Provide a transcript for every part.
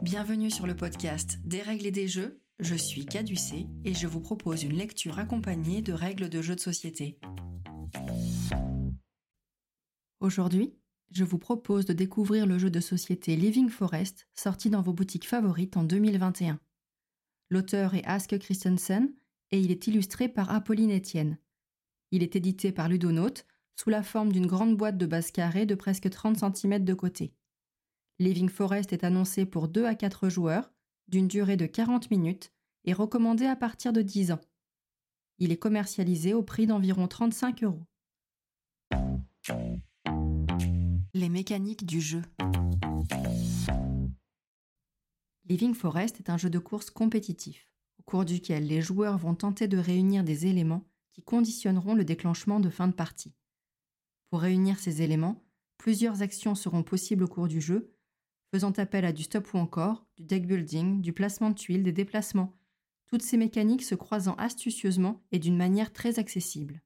Bienvenue sur le podcast Des règles et des jeux. Je suis Caducé et je vous propose une lecture accompagnée de règles de jeux de société. Aujourd'hui, je vous propose de découvrir le jeu de société Living Forest sorti dans vos boutiques favorites en 2021. L'auteur est Ask Christensen et il est illustré par Apolline Etienne. Il est édité par Ludonote sous la forme d'une grande boîte de base carrée de presque 30 cm de côté. Living Forest est annoncé pour 2 à 4 joueurs, d'une durée de 40 minutes et recommandé à partir de 10 ans. Il est commercialisé au prix d'environ 35 euros. Les mécaniques du jeu. Living Forest est un jeu de course compétitif, au cours duquel les joueurs vont tenter de réunir des éléments qui conditionneront le déclenchement de fin de partie. Pour réunir ces éléments, plusieurs actions seront possibles au cours du jeu, faisant appel à du stop ou encore, du deck building, du placement de tuiles, des déplacements, toutes ces mécaniques se croisant astucieusement et d'une manière très accessible.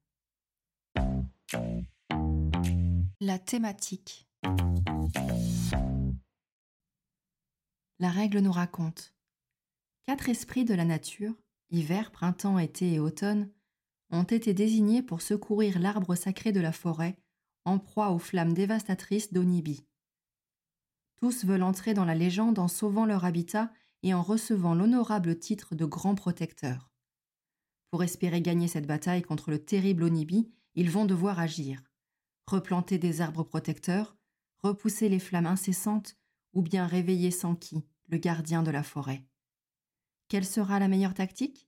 La thématique. La règle nous raconte. Quatre esprits de la nature, hiver, printemps, été et automne, ont été désignés pour secourir l'arbre sacré de la forêt en proie aux flammes dévastatrices d'Onibi. Tous veulent entrer dans la légende en sauvant leur habitat et en recevant l'honorable titre de grand protecteur. Pour espérer gagner cette bataille contre le terrible Onibi, ils vont devoir agir. Replanter des arbres protecteurs, repousser les flammes incessantes ou bien réveiller Sanki, le gardien de la forêt. Quelle sera la meilleure tactique?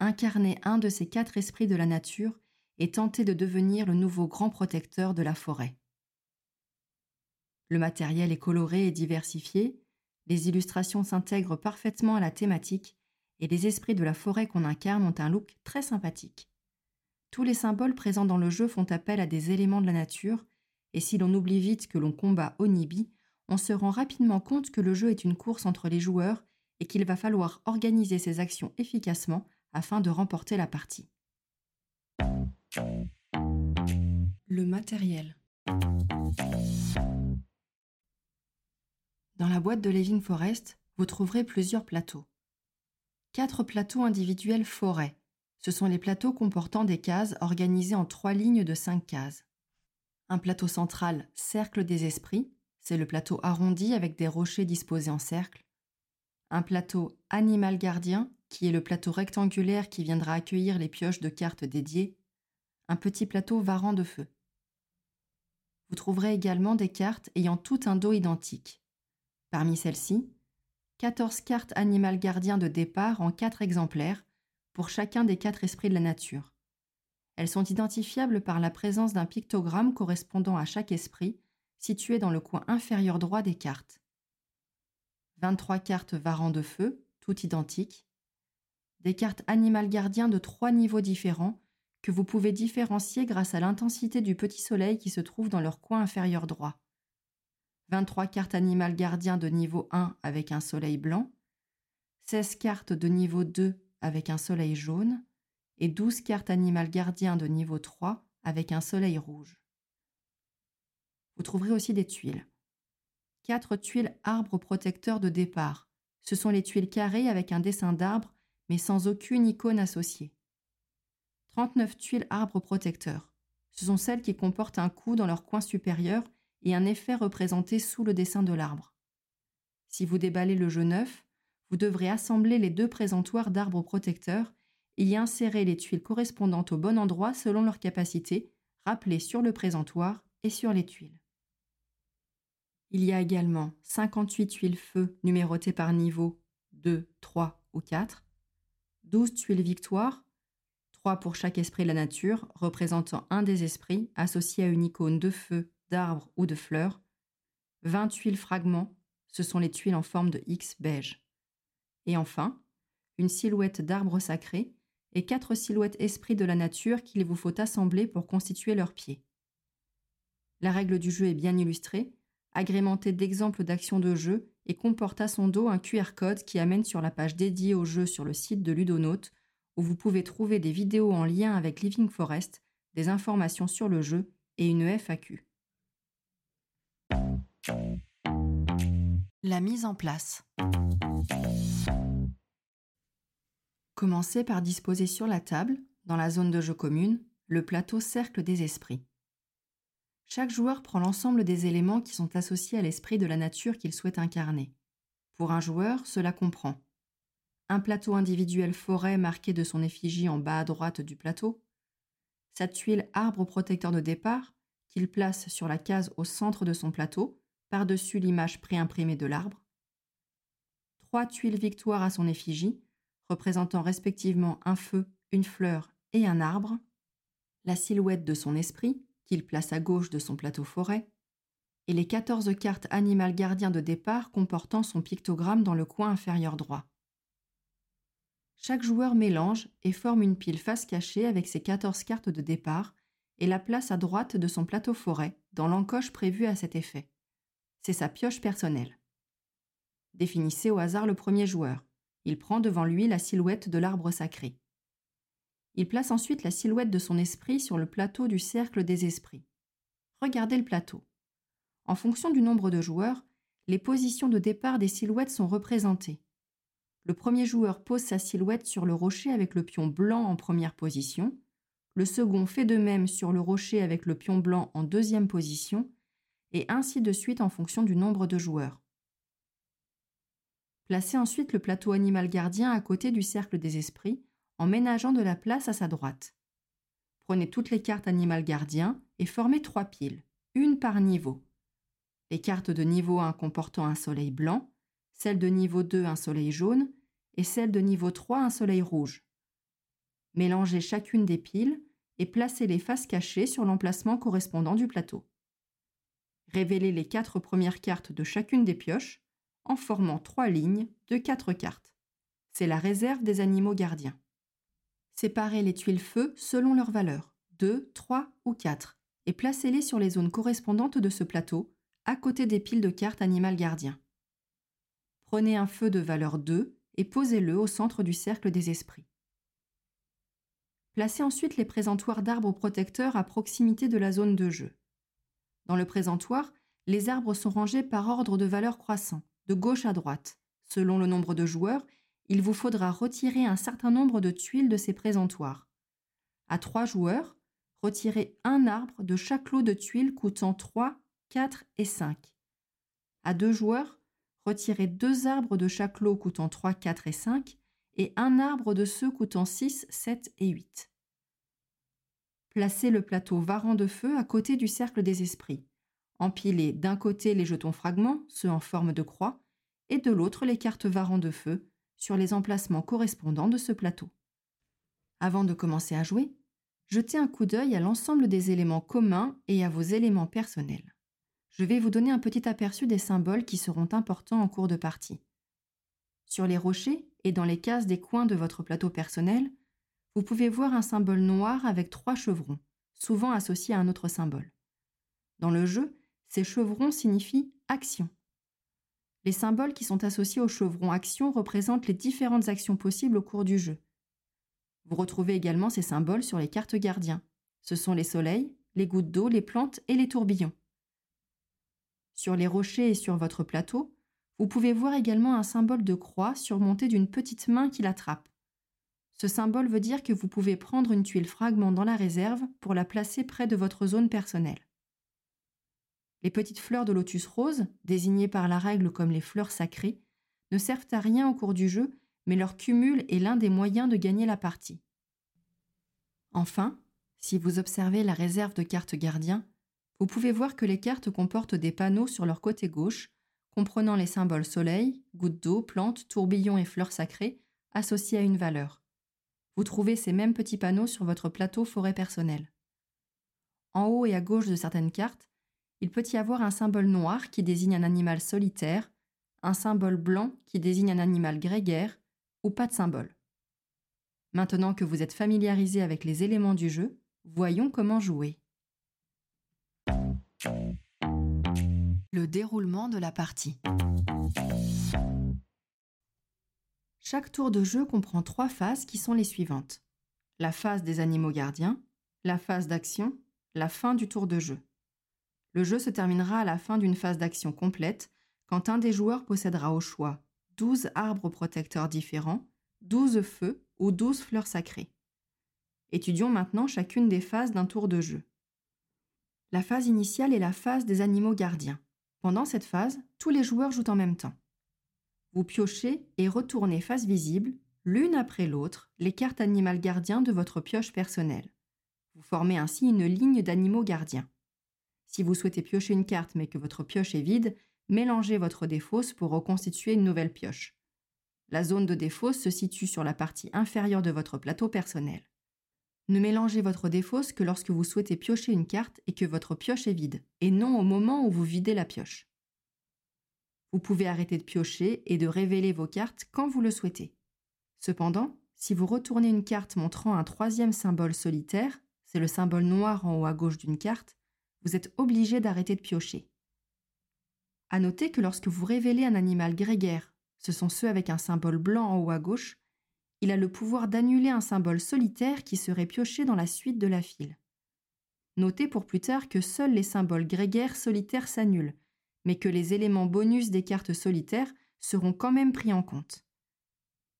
Incarner un de ces quatre esprits de la nature et tenter de devenir le nouveau grand protecteur de la forêt. Le matériel est coloré et diversifié, les illustrations s'intègrent parfaitement à la thématique et les esprits de la forêt qu'on incarne ont un look très sympathique. Tous les symboles présents dans le jeu font appel à des éléments de la nature, et si l'on oublie vite que l'on combat Onibi, on se rend rapidement compte que le jeu est une course entre les joueurs et qu'il va falloir organiser ses actions efficacement afin de remporter la partie. Le matériel. Dans la boîte de Living Forest, vous trouverez plusieurs plateaux. Quatre plateaux individuels forêt. Ce sont les plateaux comportant des cases organisées en trois lignes de cinq cases. Un plateau central, cercle des esprits, c'est le plateau arrondi avec des rochers disposés en cercle. Un plateau animal gardien, qui est le plateau rectangulaire qui viendra accueillir les pioches de cartes dédiées un petit plateau varant de feu. Vous trouverez également des cartes ayant tout un dos identique. Parmi celles-ci, 14 cartes animal gardien de départ en 4 exemplaires pour chacun des quatre esprits de la nature. Elles sont identifiables par la présence d'un pictogramme correspondant à chaque esprit situé dans le coin inférieur droit des cartes. 23 cartes varant de feu, toutes identiques. Des cartes animal gardien de trois niveaux différents que vous pouvez différencier grâce à l'intensité du petit soleil qui se trouve dans leur coin inférieur droit. 23 cartes animales gardien de niveau 1 avec un soleil blanc, 16 cartes de niveau 2 avec un soleil jaune et 12 cartes animales gardien de niveau 3 avec un soleil rouge. Vous trouverez aussi des tuiles. 4 tuiles arbres protecteurs de départ. Ce sont les tuiles carrées avec un dessin d'arbre mais sans aucune icône associée. 39 tuiles arbres protecteurs. Ce sont celles qui comportent un coup dans leur coin supérieur et un effet représenté sous le dessin de l'arbre. Si vous déballez le jeu neuf, vous devrez assembler les deux présentoirs d'arbres protecteurs et y insérer les tuiles correspondantes au bon endroit selon leur capacité, rappelées sur le présentoir et sur les tuiles. Il y a également 58 tuiles feu numérotées par niveau 2, 3 ou 4, 12 tuiles victoire trois pour chaque esprit de la nature, représentant un des esprits associé à une icône de feu, d'arbre ou de fleurs, 20 tuiles fragments, ce sont les tuiles en forme de X beige. Et enfin, une silhouette d'arbre sacré et quatre silhouettes esprits de la nature qu'il vous faut assembler pour constituer leurs pieds. La règle du jeu est bien illustrée, agrémentée d'exemples d'actions de jeu et comporte à son dos un QR code qui amène sur la page dédiée au jeu sur le site de Ludonote où vous pouvez trouver des vidéos en lien avec Living Forest, des informations sur le jeu et une FAQ. La mise en place. Commencez par disposer sur la table, dans la zone de jeu commune, le plateau cercle des esprits. Chaque joueur prend l'ensemble des éléments qui sont associés à l'esprit de la nature qu'il souhaite incarner. Pour un joueur, cela comprend un plateau individuel forêt marqué de son effigie en bas à droite du plateau, sa tuile arbre protecteur de départ qu'il place sur la case au centre de son plateau, par-dessus l'image préimprimée de l'arbre, trois tuiles victoire à son effigie, représentant respectivement un feu, une fleur et un arbre, la silhouette de son esprit, qu'il place à gauche de son plateau forêt, et les 14 cartes animal gardien de départ comportant son pictogramme dans le coin inférieur droit. Chaque joueur mélange et forme une pile face cachée avec ses 14 cartes de départ et la place à droite de son plateau forêt, dans l'encoche prévue à cet effet. C'est sa pioche personnelle. Définissez au hasard le premier joueur. Il prend devant lui la silhouette de l'arbre sacré. Il place ensuite la silhouette de son esprit sur le plateau du cercle des esprits. Regardez le plateau. En fonction du nombre de joueurs, les positions de départ des silhouettes sont représentées. Le premier joueur pose sa silhouette sur le rocher avec le pion blanc en première position, le second fait de même sur le rocher avec le pion blanc en deuxième position, et ainsi de suite en fonction du nombre de joueurs. Placez ensuite le plateau animal gardien à côté du cercle des esprits en ménageant de la place à sa droite. Prenez toutes les cartes animal gardien et formez trois piles, une par niveau. Les cartes de niveau 1 comportant un soleil blanc, celles de niveau 2 un soleil jaune et celles de niveau 3 un soleil rouge. Mélangez chacune des piles et placez les faces cachées sur l'emplacement correspondant du plateau. Révélez les quatre premières cartes de chacune des pioches en formant trois lignes de quatre cartes. C'est la réserve des animaux gardiens. Séparez les tuiles feu selon leur valeur, 2, 3 ou 4, et placez-les sur les zones correspondantes de ce plateau, à côté des piles de cartes animal gardien. Prenez un feu de valeur 2 et posez-le au centre du cercle des esprits. Placez ensuite les présentoirs d'arbres protecteurs à proximité de la zone de jeu. Dans le présentoir, les arbres sont rangés par ordre de valeur croissant, de gauche à droite, selon le nombre de joueurs il vous faudra retirer un certain nombre de tuiles de ces présentoirs. À trois joueurs, retirez un arbre de chaque lot de tuiles coûtant 3, 4 et 5. À deux joueurs, retirez deux arbres de chaque lot coûtant 3, 4 et 5 et un arbre de ceux coûtant 6, 7 et 8. Placez le plateau varan de feu à côté du cercle des esprits. Empilez d'un côté les jetons fragments, ceux en forme de croix, et de l'autre les cartes varan de feu, sur les emplacements correspondants de ce plateau. Avant de commencer à jouer, jetez un coup d'œil à l'ensemble des éléments communs et à vos éléments personnels. Je vais vous donner un petit aperçu des symboles qui seront importants en cours de partie. Sur les rochers et dans les cases des coins de votre plateau personnel, vous pouvez voir un symbole noir avec trois chevrons, souvent associés à un autre symbole. Dans le jeu, ces chevrons signifient action. Les symboles qui sont associés au chevron action représentent les différentes actions possibles au cours du jeu. Vous retrouvez également ces symboles sur les cartes gardiens. Ce sont les soleils, les gouttes d'eau, les plantes et les tourbillons. Sur les rochers et sur votre plateau, vous pouvez voir également un symbole de croix surmonté d'une petite main qui l'attrape. Ce symbole veut dire que vous pouvez prendre une tuile fragment dans la réserve pour la placer près de votre zone personnelle. Les petites fleurs de lotus rose, désignées par la règle comme les fleurs sacrées, ne servent à rien au cours du jeu, mais leur cumul est l'un des moyens de gagner la partie. Enfin, si vous observez la réserve de cartes gardiens, vous pouvez voir que les cartes comportent des panneaux sur leur côté gauche, comprenant les symboles soleil, gouttes d'eau, plantes, tourbillons et fleurs sacrées, associés à une valeur. Vous trouvez ces mêmes petits panneaux sur votre plateau forêt personnel. En haut et à gauche de certaines cartes, il peut y avoir un symbole noir qui désigne un animal solitaire, un symbole blanc qui désigne un animal grégaire, ou pas de symbole. Maintenant que vous êtes familiarisé avec les éléments du jeu, voyons comment jouer. Le déroulement de la partie. Chaque tour de jeu comprend trois phases qui sont les suivantes. La phase des animaux gardiens, la phase d'action, la fin du tour de jeu. Le jeu se terminera à la fin d'une phase d'action complète, quand un des joueurs possédera au choix 12 arbres protecteurs différents, 12 feux ou 12 fleurs sacrées. Étudions maintenant chacune des phases d'un tour de jeu. La phase initiale est la phase des animaux gardiens. Pendant cette phase, tous les joueurs jouent en même temps. Vous piochez et retournez face visible, l'une après l'autre, les cartes animales gardiens de votre pioche personnelle. Vous formez ainsi une ligne d'animaux gardiens. Si vous souhaitez piocher une carte mais que votre pioche est vide, mélangez votre défausse pour reconstituer une nouvelle pioche. La zone de défausse se situe sur la partie inférieure de votre plateau personnel. Ne mélangez votre défausse que lorsque vous souhaitez piocher une carte et que votre pioche est vide, et non au moment où vous videz la pioche. Vous pouvez arrêter de piocher et de révéler vos cartes quand vous le souhaitez. Cependant, si vous retournez une carte montrant un troisième symbole solitaire, c'est le symbole noir en haut à gauche d'une carte, vous êtes obligé d'arrêter de piocher. À noter que lorsque vous révélez un animal grégaire, ce sont ceux avec un symbole blanc en haut à gauche, il a le pouvoir d'annuler un symbole solitaire qui serait pioché dans la suite de la file. Notez pour plus tard que seuls les symboles grégaires solitaires s'annulent, mais que les éléments bonus des cartes solitaires seront quand même pris en compte.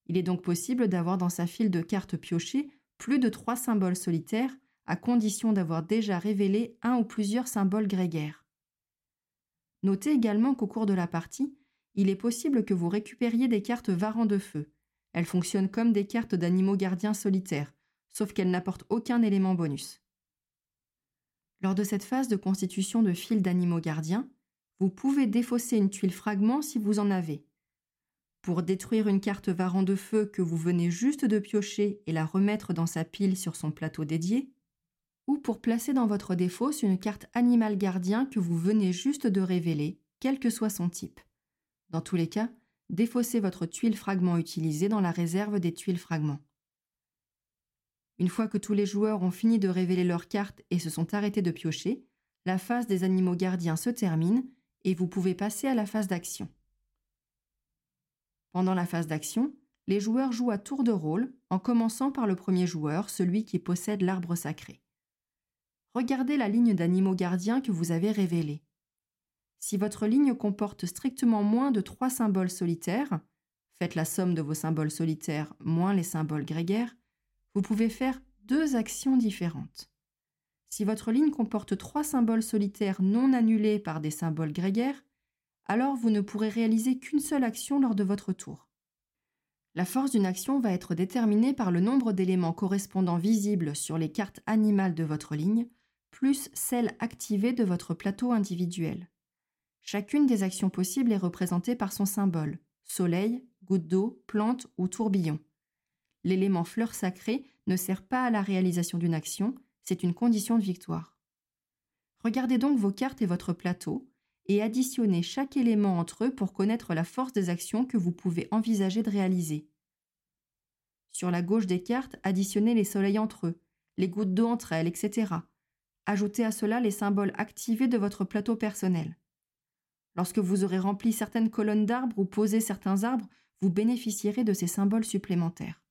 Il est donc possible d'avoir dans sa file de cartes piochées plus de trois symboles solitaires, à condition d'avoir déjà révélé un ou plusieurs symboles grégaires. Notez également qu'au cours de la partie, il est possible que vous récupériez des cartes varant de feu, elles fonctionnent comme des cartes d'animaux gardiens solitaires, sauf qu'elles n'apportent aucun élément bonus. Lors de cette phase de constitution de fil d'animaux gardiens, vous pouvez défausser une tuile fragment si vous en avez. Pour détruire une carte varant de feu que vous venez juste de piocher et la remettre dans sa pile sur son plateau dédié, ou pour placer dans votre défausse une carte animal gardien que vous venez juste de révéler, quel que soit son type. Dans tous les cas, défaussez votre tuile fragment utilisée dans la réserve des tuiles fragments. Une fois que tous les joueurs ont fini de révéler leurs cartes et se sont arrêtés de piocher, la phase des animaux gardiens se termine et vous pouvez passer à la phase d'action. Pendant la phase d'action, les joueurs jouent à tour de rôle en commençant par le premier joueur, celui qui possède l'arbre sacré. Regardez la ligne d'animaux gardiens que vous avez révélée. Si votre ligne comporte strictement moins de trois symboles solitaires, faites la somme de vos symboles solitaires moins les symboles grégaires, vous pouvez faire deux actions différentes. Si votre ligne comporte trois symboles solitaires non annulés par des symboles grégaires, alors vous ne pourrez réaliser qu'une seule action lors de votre tour. La force d'une action va être déterminée par le nombre d'éléments correspondants visibles sur les cartes animales de votre ligne, plus celles activées de votre plateau individuel. Chacune des actions possibles est représentée par son symbole soleil, goutte d'eau, plante ou tourbillon. L'élément fleur sacrée ne sert pas à la réalisation d'une action, c'est une condition de victoire. Regardez donc vos cartes et votre plateau et additionnez chaque élément entre eux pour connaître la force des actions que vous pouvez envisager de réaliser. Sur la gauche des cartes, additionnez les soleils entre eux, les gouttes d'eau entre elles, etc. Ajoutez à cela les symboles activés de votre plateau personnel. Lorsque vous aurez rempli certaines colonnes d'arbres ou posé certains arbres, vous bénéficierez de ces symboles supplémentaires.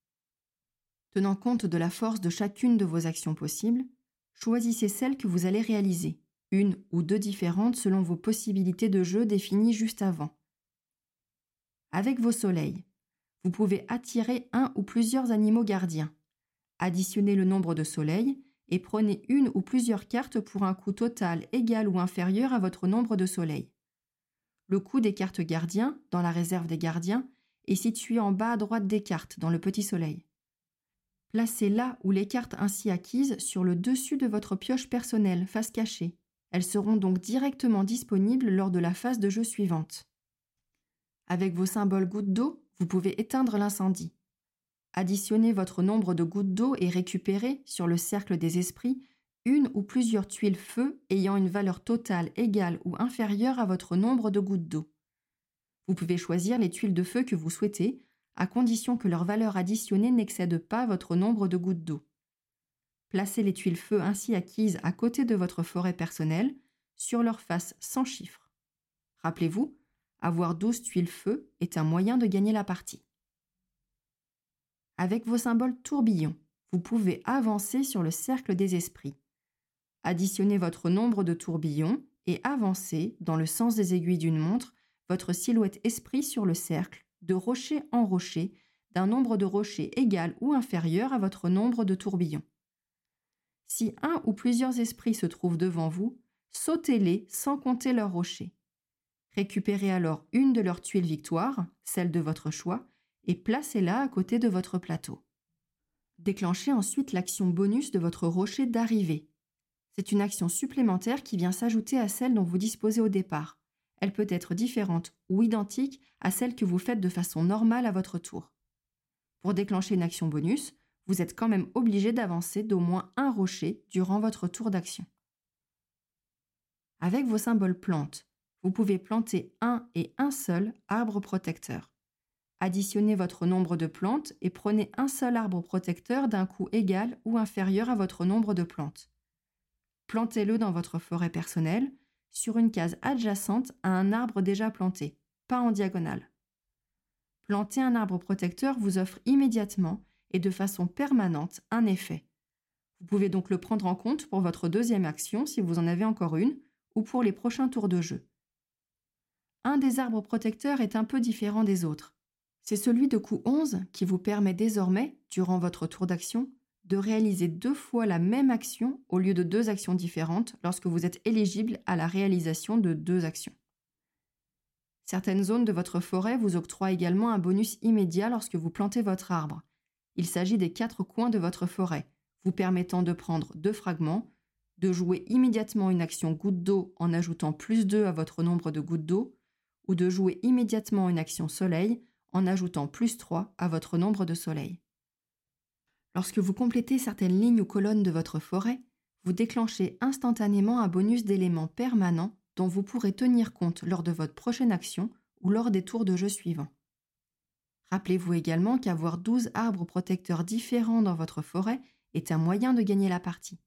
Tenant compte de la force de chacune de vos actions possibles, choisissez celle que vous allez réaliser, une ou deux différentes selon vos possibilités de jeu définies juste avant. Avec vos soleils, vous pouvez attirer un ou plusieurs animaux gardiens. Additionnez le nombre de soleils et prenez une ou plusieurs cartes pour un coût total égal ou inférieur à votre nombre de soleils. Le coût des cartes gardiens, dans la réserve des gardiens, est situé en bas à droite des cartes, dans le petit soleil. Placez là où les cartes ainsi acquises sur le dessus de votre pioche personnelle, face cachée. Elles seront donc directement disponibles lors de la phase de jeu suivante. Avec vos symboles gouttes d'eau, vous pouvez éteindre l'incendie. Additionnez votre nombre de gouttes d'eau et récupérez, sur le cercle des esprits, une ou plusieurs tuiles feu ayant une valeur totale égale ou inférieure à votre nombre de gouttes d'eau. Vous pouvez choisir les tuiles de feu que vous souhaitez, à condition que leur valeur additionnée n'excède pas votre nombre de gouttes d'eau. Placez les tuiles feu ainsi acquises à côté de votre forêt personnelle, sur leur face sans chiffre. Rappelez-vous, avoir 12 tuiles feu est un moyen de gagner la partie. Avec vos symboles tourbillons, vous pouvez avancer sur le cercle des esprits additionnez votre nombre de tourbillons et avancez, dans le sens des aiguilles d'une montre, votre silhouette esprit sur le cercle, de rocher en rocher, d'un nombre de rochers égal ou inférieur à votre nombre de tourbillons. Si un ou plusieurs esprits se trouvent devant vous, sautez-les sans compter leurs rochers. Récupérez alors une de leurs tuiles victoires, celle de votre choix, et placez-la à côté de votre plateau. Déclenchez ensuite l'action bonus de votre rocher d'arrivée. C'est une action supplémentaire qui vient s'ajouter à celle dont vous disposez au départ. Elle peut être différente ou identique à celle que vous faites de façon normale à votre tour. Pour déclencher une action bonus, vous êtes quand même obligé d'avancer d'au moins un rocher durant votre tour d'action. Avec vos symboles plantes, vous pouvez planter un et un seul arbre protecteur. Additionnez votre nombre de plantes et prenez un seul arbre protecteur d'un coût égal ou inférieur à votre nombre de plantes. Plantez-le dans votre forêt personnelle, sur une case adjacente à un arbre déjà planté, pas en diagonale. Planter un arbre protecteur vous offre immédiatement et de façon permanente un effet. Vous pouvez donc le prendre en compte pour votre deuxième action si vous en avez encore une, ou pour les prochains tours de jeu. Un des arbres protecteurs est un peu différent des autres. C'est celui de coup 11 qui vous permet désormais, durant votre tour d'action, de réaliser deux fois la même action au lieu de deux actions différentes lorsque vous êtes éligible à la réalisation de deux actions. Certaines zones de votre forêt vous octroient également un bonus immédiat lorsque vous plantez votre arbre. Il s'agit des quatre coins de votre forêt, vous permettant de prendre deux fragments, de jouer immédiatement une action goutte d'eau en ajoutant plus 2 à votre nombre de gouttes d'eau, ou de jouer immédiatement une action soleil en ajoutant plus 3 à votre nombre de soleils. Lorsque vous complétez certaines lignes ou colonnes de votre forêt, vous déclenchez instantanément un bonus d'éléments permanents dont vous pourrez tenir compte lors de votre prochaine action ou lors des tours de jeu suivants. Rappelez-vous également qu'avoir 12 arbres protecteurs différents dans votre forêt est un moyen de gagner la partie.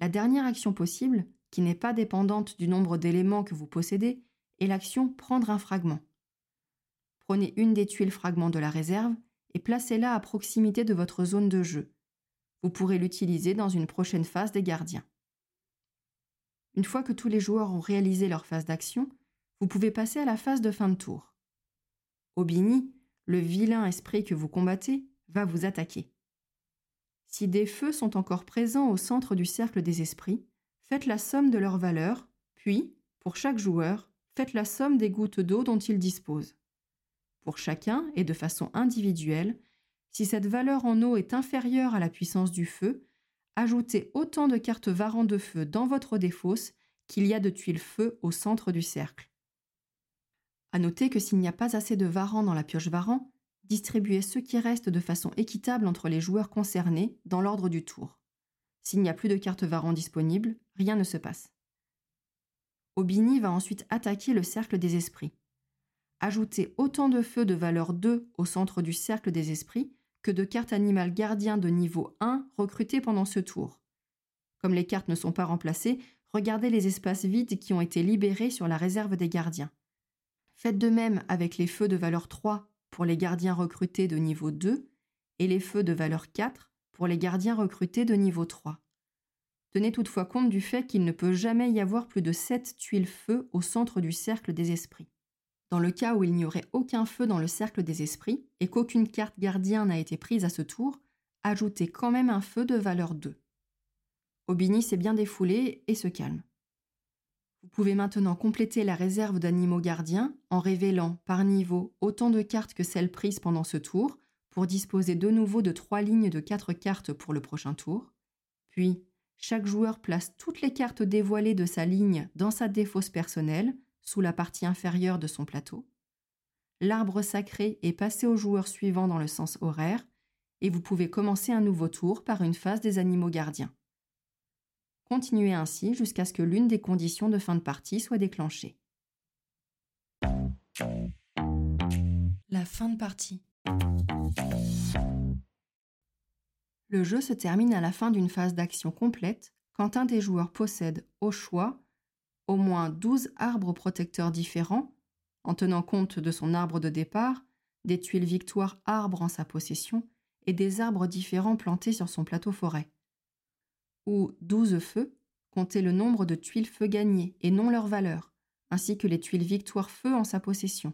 La dernière action possible, qui n'est pas dépendante du nombre d'éléments que vous possédez, est l'action prendre un fragment. Prenez une des tuiles fragments de la réserve et placez-la à proximité de votre zone de jeu. Vous pourrez l'utiliser dans une prochaine phase des gardiens. Une fois que tous les joueurs ont réalisé leur phase d'action, vous pouvez passer à la phase de fin de tour. Aubigny, le vilain esprit que vous combattez, va vous attaquer. Si des feux sont encore présents au centre du cercle des esprits, faites la somme de leurs valeurs, puis, pour chaque joueur, faites la somme des gouttes d'eau dont il dispose. Pour chacun et de façon individuelle, si cette valeur en eau est inférieure à la puissance du feu, ajoutez autant de cartes varan de feu dans votre défausse qu'il y a de tuiles feu au centre du cercle. À noter que s'il n'y a pas assez de varan dans la pioche varan, distribuez ce qui reste de façon équitable entre les joueurs concernés dans l'ordre du tour. S'il n'y a plus de cartes varan disponibles, rien ne se passe. Aubigny va ensuite attaquer le cercle des esprits. Ajoutez autant de feux de valeur 2 au centre du cercle des esprits que de cartes animales gardiens de niveau 1 recrutées pendant ce tour. Comme les cartes ne sont pas remplacées, regardez les espaces vides qui ont été libérés sur la réserve des gardiens. Faites de même avec les feux de valeur 3 pour les gardiens recrutés de niveau 2 et les feux de valeur 4 pour les gardiens recrutés de niveau 3. Tenez toutefois compte du fait qu'il ne peut jamais y avoir plus de 7 tuiles feu au centre du cercle des esprits. Dans le cas où il n'y aurait aucun feu dans le cercle des esprits et qu'aucune carte gardien n'a été prise à ce tour, ajoutez quand même un feu de valeur 2. Aubigny s'est bien défoulé et se calme. Vous pouvez maintenant compléter la réserve d'animaux gardiens en révélant par niveau autant de cartes que celles prises pendant ce tour pour disposer de nouveau de trois lignes de quatre cartes pour le prochain tour. Puis, chaque joueur place toutes les cartes dévoilées de sa ligne dans sa défausse personnelle sous la partie inférieure de son plateau. L'arbre sacré est passé au joueur suivant dans le sens horaire, et vous pouvez commencer un nouveau tour par une phase des animaux gardiens. Continuez ainsi jusqu'à ce que l'une des conditions de fin de partie soit déclenchée. La fin de partie. Le jeu se termine à la fin d'une phase d'action complète quand un des joueurs possède, au choix, au moins 12 arbres protecteurs différents, en tenant compte de son arbre de départ, des tuiles victoire arbres en sa possession et des arbres différents plantés sur son plateau forêt. Ou 12 feux, comptez le nombre de tuiles feu gagnées et non leur valeur, ainsi que les tuiles victoire feu en sa possession.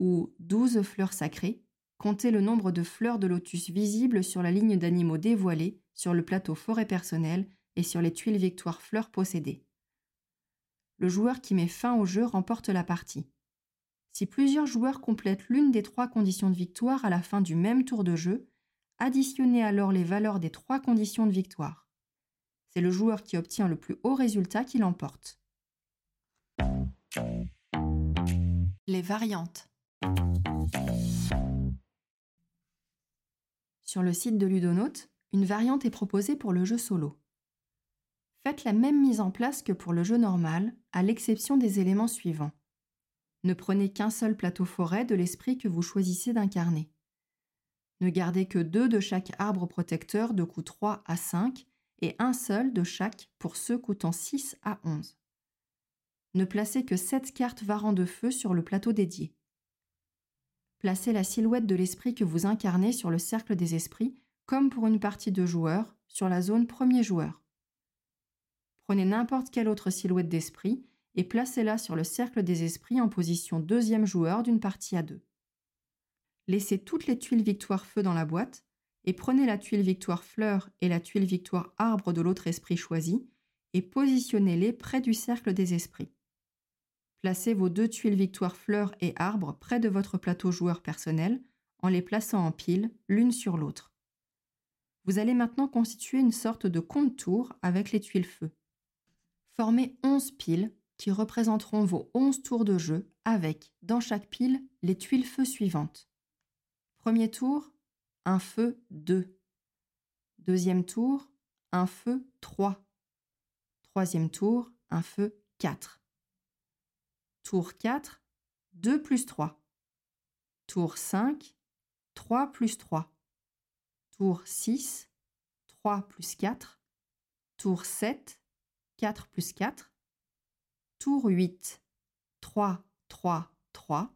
Ou 12 fleurs sacrées, comptez le nombre de fleurs de lotus visibles sur la ligne d'animaux dévoilés, sur le plateau forêt personnel et sur les tuiles victoire fleurs possédées. Le joueur qui met fin au jeu remporte la partie. Si plusieurs joueurs complètent l'une des trois conditions de victoire à la fin du même tour de jeu, additionnez alors les valeurs des trois conditions de victoire. C'est le joueur qui obtient le plus haut résultat qui l'emporte. Les variantes. Sur le site de Ludonote, une variante est proposée pour le jeu solo. Faites la même mise en place que pour le jeu normal, à l'exception des éléments suivants. Ne prenez qu'un seul plateau forêt de l'esprit que vous choisissez d'incarner. Ne gardez que deux de chaque arbre protecteur de coût 3 à 5 et un seul de chaque pour ceux coûtant 6 à 11. Ne placez que 7 cartes varant de feu sur le plateau dédié. Placez la silhouette de l'esprit que vous incarnez sur le cercle des esprits, comme pour une partie de joueurs, sur la zone premier joueur. Prenez n'importe quelle autre silhouette d'esprit et placez-la sur le cercle des esprits en position deuxième joueur d'une partie à deux. Laissez toutes les tuiles victoire feu dans la boîte et prenez la tuile victoire fleur et la tuile victoire arbre de l'autre esprit choisi et positionnez-les près du cercle des esprits. Placez vos deux tuiles victoire fleur et arbre près de votre plateau joueur personnel en les plaçant en pile l'une sur l'autre. Vous allez maintenant constituer une sorte de compte-tour avec les tuiles feu. Formez 11 piles qui représenteront vos 11 tours de jeu avec, dans chaque pile, les tuiles feu suivantes. Premier tour, un feu 2. Deuxième tour, un feu 3. Troisième tour, un feu 4. Tour 4, 2 plus 3. Tour 5, 3 plus 3. Tour 6, 3 plus 4. Tour 7, 4 plus 4. Tour 8, 3, 3, 3.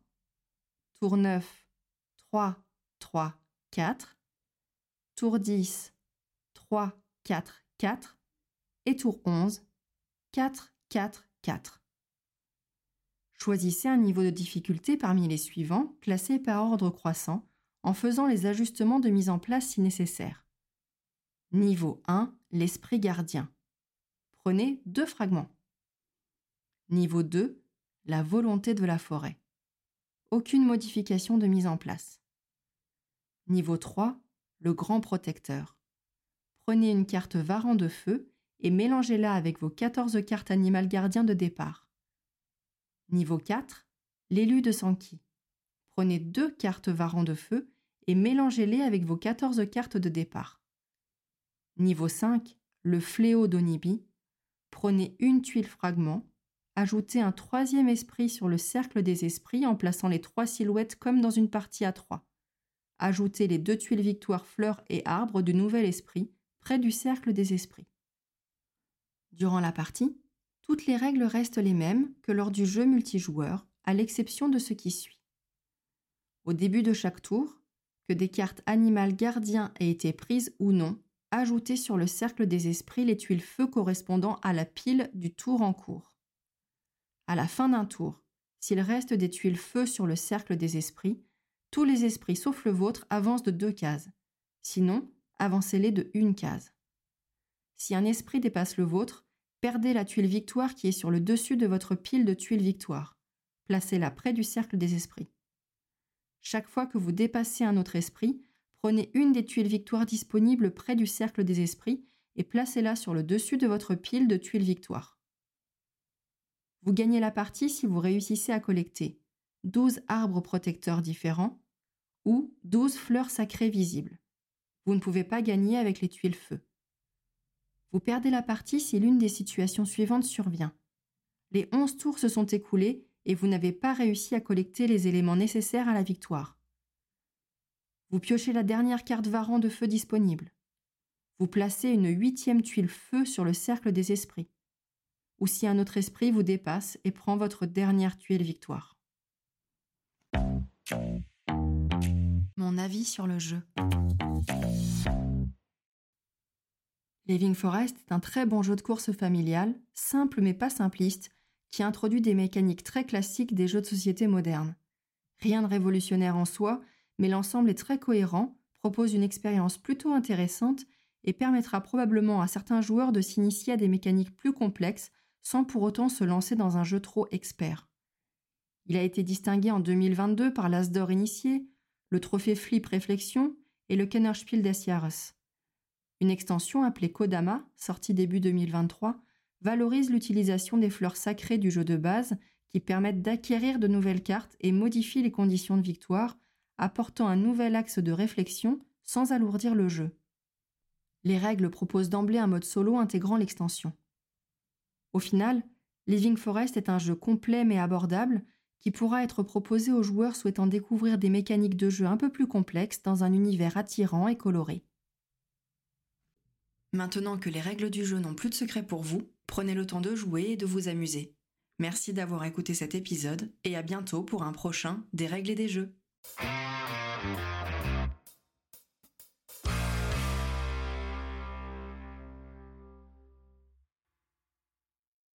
Tour 9, 3, 3, 4. Tour 10, 3, 4, 4. Et tour 11, 4, 4, 4. Choisissez un niveau de difficulté parmi les suivants, classés par ordre croissant, en faisant les ajustements de mise en place si nécessaire. Niveau 1, l'esprit gardien. Prenez deux fragments. Niveau 2, la volonté de la forêt. Aucune modification de mise en place. Niveau 3, le grand protecteur. Prenez une carte varan de feu et mélangez-la avec vos 14 cartes animal gardien de départ. Niveau 4, l'élu de Sankey. Prenez deux cartes varan de feu et mélangez-les avec vos 14 cartes de départ. Niveau 5, le fléau d'Onibi prenez une tuile fragment, ajoutez un troisième esprit sur le cercle des esprits en plaçant les trois silhouettes comme dans une partie à trois. Ajoutez les deux tuiles victoire fleurs et arbres du nouvel esprit près du cercle des esprits. Durant la partie, toutes les règles restent les mêmes que lors du jeu multijoueur, à l'exception de ce qui suit. Au début de chaque tour, que des cartes animales gardiens aient été prises ou non, Ajoutez sur le cercle des esprits les tuiles feu correspondant à la pile du tour en cours. À la fin d'un tour, s'il reste des tuiles feu sur le cercle des esprits, tous les esprits sauf le vôtre avancent de deux cases. Sinon, avancez-les de une case. Si un esprit dépasse le vôtre, perdez la tuile victoire qui est sur le dessus de votre pile de tuiles victoire. Placez-la près du cercle des esprits. Chaque fois que vous dépassez un autre esprit, Prenez une des tuiles victoire disponibles près du cercle des esprits et placez-la sur le dessus de votre pile de tuiles victoire. Vous gagnez la partie si vous réussissez à collecter 12 arbres protecteurs différents ou 12 fleurs sacrées visibles. Vous ne pouvez pas gagner avec les tuiles feu. Vous perdez la partie si l'une des situations suivantes survient. Les 11 tours se sont écoulés et vous n'avez pas réussi à collecter les éléments nécessaires à la victoire. Vous piochez la dernière carte varan de feu disponible. Vous placez une huitième tuile feu sur le cercle des esprits. Ou si un autre esprit vous dépasse et prend votre dernière tuile victoire. Mon avis sur le jeu. Living Forest est un très bon jeu de course familial, simple mais pas simpliste, qui introduit des mécaniques très classiques des jeux de société modernes. Rien de révolutionnaire en soi, mais l'ensemble est très cohérent, propose une expérience plutôt intéressante et permettra probablement à certains joueurs de s'initier à des mécaniques plus complexes sans pour autant se lancer dans un jeu trop expert. Il a été distingué en 2022 par l'As d'or initié, le trophée Flip Réflexion et le Kennerspiel des Jahres. Une extension appelée Kodama, sortie début 2023, valorise l'utilisation des fleurs sacrées du jeu de base qui permettent d'acquérir de nouvelles cartes et modifient les conditions de victoire, apportant un nouvel axe de réflexion sans alourdir le jeu. Les règles proposent d'emblée un mode solo intégrant l'extension. Au final, Living Forest est un jeu complet mais abordable qui pourra être proposé aux joueurs souhaitant découvrir des mécaniques de jeu un peu plus complexes dans un univers attirant et coloré. Maintenant que les règles du jeu n'ont plus de secret pour vous, prenez le temps de jouer et de vous amuser. Merci d'avoir écouté cet épisode et à bientôt pour un prochain Des règles et des jeux. Thank you.